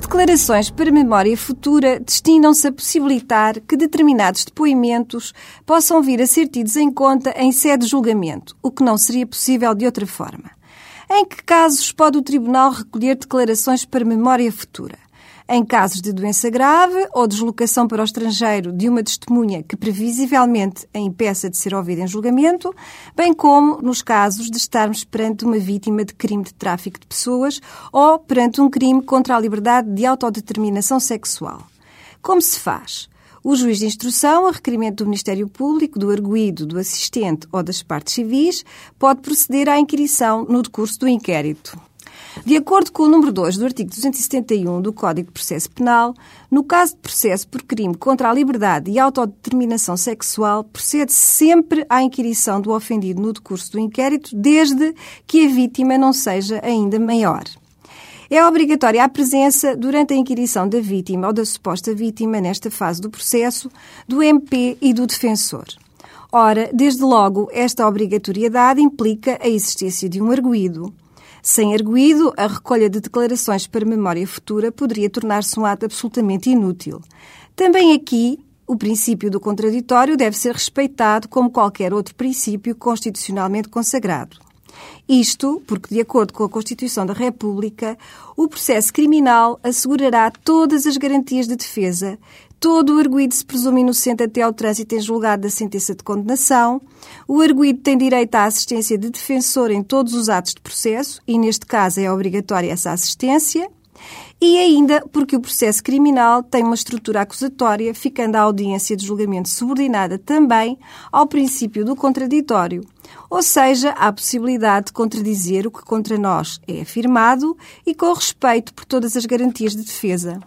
declarações para memória futura destinam-se a possibilitar que determinados depoimentos possam vir a ser tidos em conta em sede de julgamento, o que não seria possível de outra forma. Em que casos pode o Tribunal recolher declarações para memória futura? Em casos de doença grave ou deslocação para o estrangeiro de uma testemunha que previsivelmente a impeça de ser ouvida em julgamento, bem como nos casos de estarmos perante uma vítima de crime de tráfico de pessoas ou perante um crime contra a liberdade de autodeterminação sexual. Como se faz? O juiz de instrução, a requerimento do Ministério Público, do arguído, do assistente ou das partes civis, pode proceder à inquirição no decurso do inquérito. De acordo com o número 2 do artigo 271 do Código de Processo Penal, no caso de processo por crime contra a liberdade e autodeterminação sexual, procede sempre à inquirição do ofendido no decurso do inquérito, desde que a vítima não seja ainda maior. É obrigatória a presença, durante a inquirição da vítima ou da suposta vítima, nesta fase do processo, do MP e do defensor. Ora, desde logo, esta obrigatoriedade implica a existência de um arguído. Sem arguído, a recolha de declarações para memória futura poderia tornar-se um ato absolutamente inútil. Também aqui, o princípio do contraditório deve ser respeitado como qualquer outro princípio constitucionalmente consagrado. Isto porque, de acordo com a Constituição da República, o processo criminal assegurará todas as garantias de defesa, todo o arguído se presume inocente até ao trânsito em julgado da sentença de condenação. O arguído tem direito à assistência de defensor em todos os atos de processo, e neste caso é obrigatória essa assistência. E ainda porque o processo criminal tem uma estrutura acusatória, ficando a audiência de julgamento subordinada também ao princípio do contraditório, ou seja, à possibilidade de contradizer o que contra nós é afirmado e com respeito por todas as garantias de defesa.